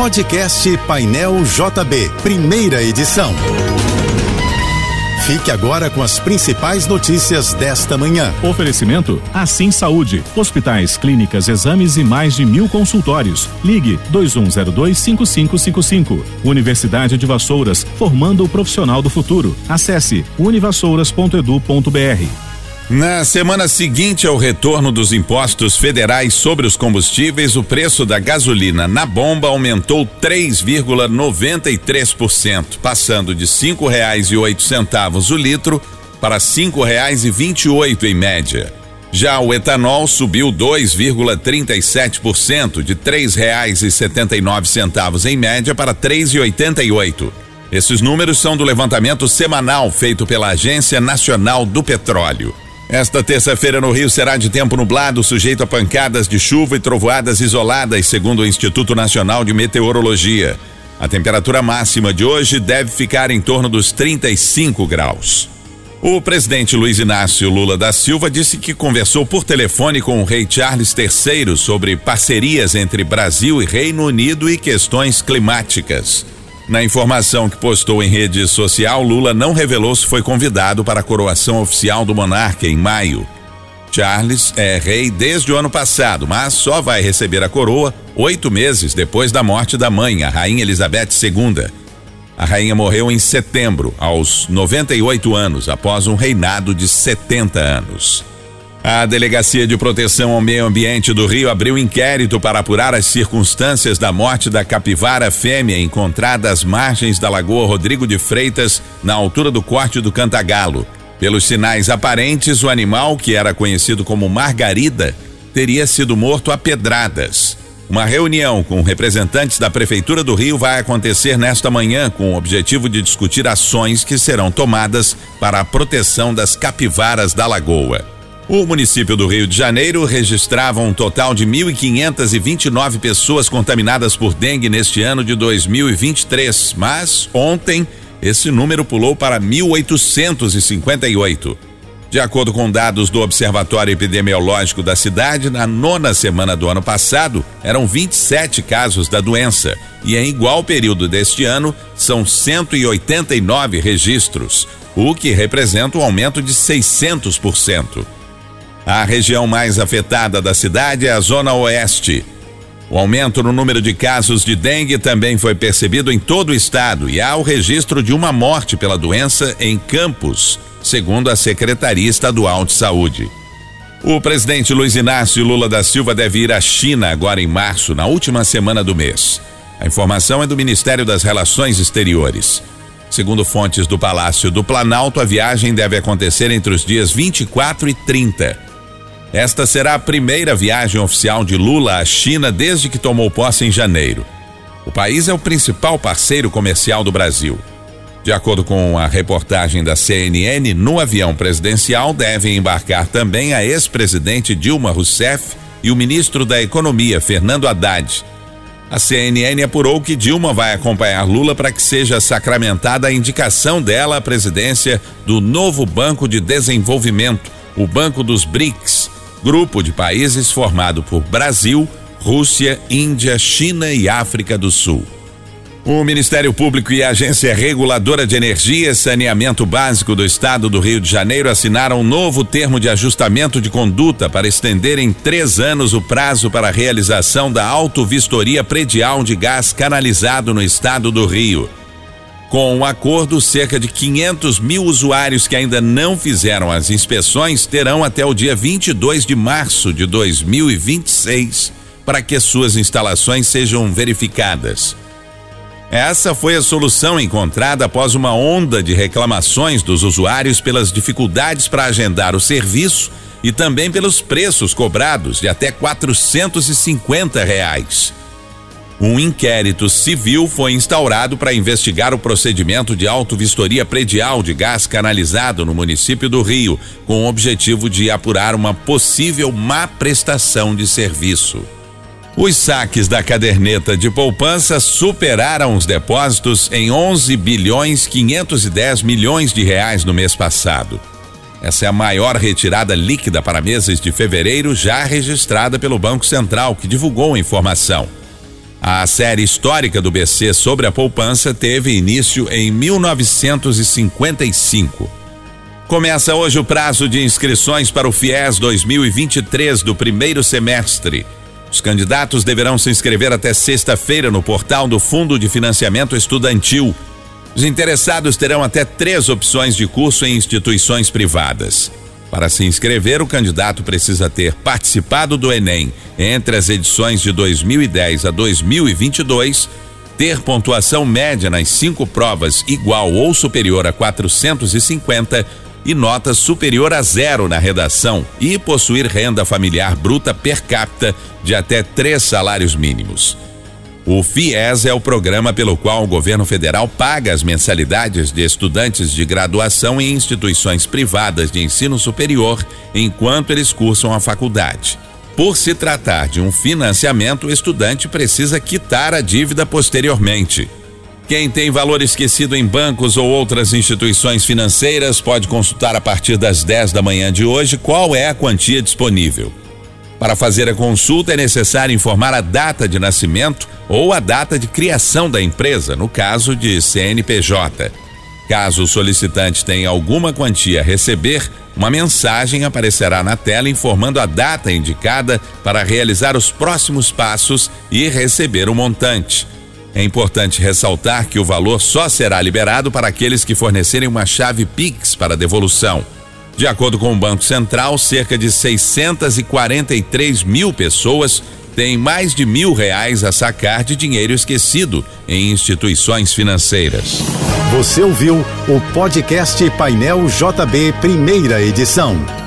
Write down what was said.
Podcast Painel JB, primeira edição. Fique agora com as principais notícias desta manhã. Oferecimento Assim Saúde. Hospitais, clínicas, exames e mais de mil consultórios. Ligue 2102-5555. Universidade de Vassouras, formando o profissional do futuro. Acesse univassouras.edu.br. Na semana seguinte ao retorno dos impostos federais sobre os combustíveis, o preço da gasolina na bomba aumentou 3,93%, passando de cinco reais e oito centavos o litro para cinco reais e vinte e oito em média. Já o etanol subiu 2,37% de três reais e setenta e nove centavos em média para três e oitenta e oito. Esses números são do levantamento semanal feito pela Agência Nacional do Petróleo. Esta terça-feira no Rio será de tempo nublado, sujeito a pancadas de chuva e trovoadas isoladas, segundo o Instituto Nacional de Meteorologia. A temperatura máxima de hoje deve ficar em torno dos 35 graus. O presidente Luiz Inácio Lula da Silva disse que conversou por telefone com o rei Charles III sobre parcerias entre Brasil e Reino Unido e questões climáticas. Na informação que postou em rede social, Lula não revelou se foi convidado para a coroação oficial do monarca em maio. Charles é rei desde o ano passado, mas só vai receber a coroa oito meses depois da morte da mãe, a Rainha Elizabeth II. A rainha morreu em setembro, aos 98 anos, após um reinado de 70 anos. A Delegacia de Proteção ao Meio Ambiente do Rio abriu inquérito para apurar as circunstâncias da morte da capivara fêmea encontrada às margens da Lagoa Rodrigo de Freitas, na altura do corte do Cantagalo. Pelos sinais aparentes, o animal, que era conhecido como Margarida, teria sido morto a pedradas. Uma reunião com representantes da Prefeitura do Rio vai acontecer nesta manhã com o objetivo de discutir ações que serão tomadas para a proteção das capivaras da lagoa. O município do Rio de Janeiro registrava um total de 1.529 pessoas contaminadas por dengue neste ano de 2023, mas ontem esse número pulou para 1.858. De acordo com dados do Observatório Epidemiológico da cidade, na nona semana do ano passado, eram 27 casos da doença e em igual período deste ano são 189 registros, o que representa um aumento de 600%. A região mais afetada da cidade é a Zona Oeste. O aumento no número de casos de dengue também foi percebido em todo o estado e há o registro de uma morte pela doença em Campos, segundo a Secretaria Estadual de Saúde. O presidente Luiz Inácio Lula da Silva deve ir à China agora em março, na última semana do mês. A informação é do Ministério das Relações Exteriores. Segundo fontes do Palácio do Planalto, a viagem deve acontecer entre os dias 24 e 30. Esta será a primeira viagem oficial de Lula à China desde que tomou posse em janeiro. O país é o principal parceiro comercial do Brasil. De acordo com a reportagem da CNN, no avião presidencial devem embarcar também a ex-presidente Dilma Rousseff e o ministro da Economia, Fernando Haddad. A CNN apurou que Dilma vai acompanhar Lula para que seja sacramentada a indicação dela à presidência do novo Banco de Desenvolvimento, o Banco dos BRICS, grupo de países formado por Brasil, Rússia, Índia, China e África do Sul. O Ministério Público e a Agência Reguladora de Energia e Saneamento Básico do Estado do Rio de Janeiro assinaram um novo termo de ajustamento de conduta para estender em três anos o prazo para a realização da autovistoria predial de gás canalizado no estado do Rio. Com o um acordo, cerca de 500 mil usuários que ainda não fizeram as inspeções terão até o dia 22 de março de 2026 para que suas instalações sejam verificadas. Essa foi a solução encontrada após uma onda de reclamações dos usuários pelas dificuldades para agendar o serviço e também pelos preços cobrados de até 450 reais. Um inquérito civil foi instaurado para investigar o procedimento de autovistoria predial de gás canalizado no município do Rio, com o objetivo de apurar uma possível má prestação de serviço. Os saques da caderneta de poupança superaram os depósitos em 11 bilhões 510 milhões de reais no mês passado. Essa é a maior retirada líquida para meses de fevereiro já registrada pelo Banco Central, que divulgou a informação. A série histórica do BC sobre a poupança teve início em 1955. Começa hoje o prazo de inscrições para o FIES 2023 do primeiro semestre. Os candidatos deverão se inscrever até sexta-feira no portal do Fundo de Financiamento Estudantil. Os interessados terão até três opções de curso em instituições privadas. Para se inscrever, o candidato precisa ter participado do Enem entre as edições de 2010 a 2022, ter pontuação média nas cinco provas igual ou superior a 450 e nota superior a zero na redação e possuir renda familiar bruta per capita de até três salários mínimos. O FIES é o programa pelo qual o governo federal paga as mensalidades de estudantes de graduação em instituições privadas de ensino superior enquanto eles cursam a faculdade. Por se tratar de um financiamento, o estudante precisa quitar a dívida posteriormente. Quem tem valor esquecido em bancos ou outras instituições financeiras pode consultar a partir das 10 da manhã de hoje qual é a quantia disponível. Para fazer a consulta é necessário informar a data de nascimento ou a data de criação da empresa, no caso de CNPJ. Caso o solicitante tenha alguma quantia a receber, uma mensagem aparecerá na tela informando a data indicada para realizar os próximos passos e receber o montante. É importante ressaltar que o valor só será liberado para aqueles que fornecerem uma chave Pix para devolução. De acordo com o Banco Central, cerca de 643 mil pessoas têm mais de mil reais a sacar de dinheiro esquecido em instituições financeiras. Você ouviu o podcast Painel JB, primeira edição.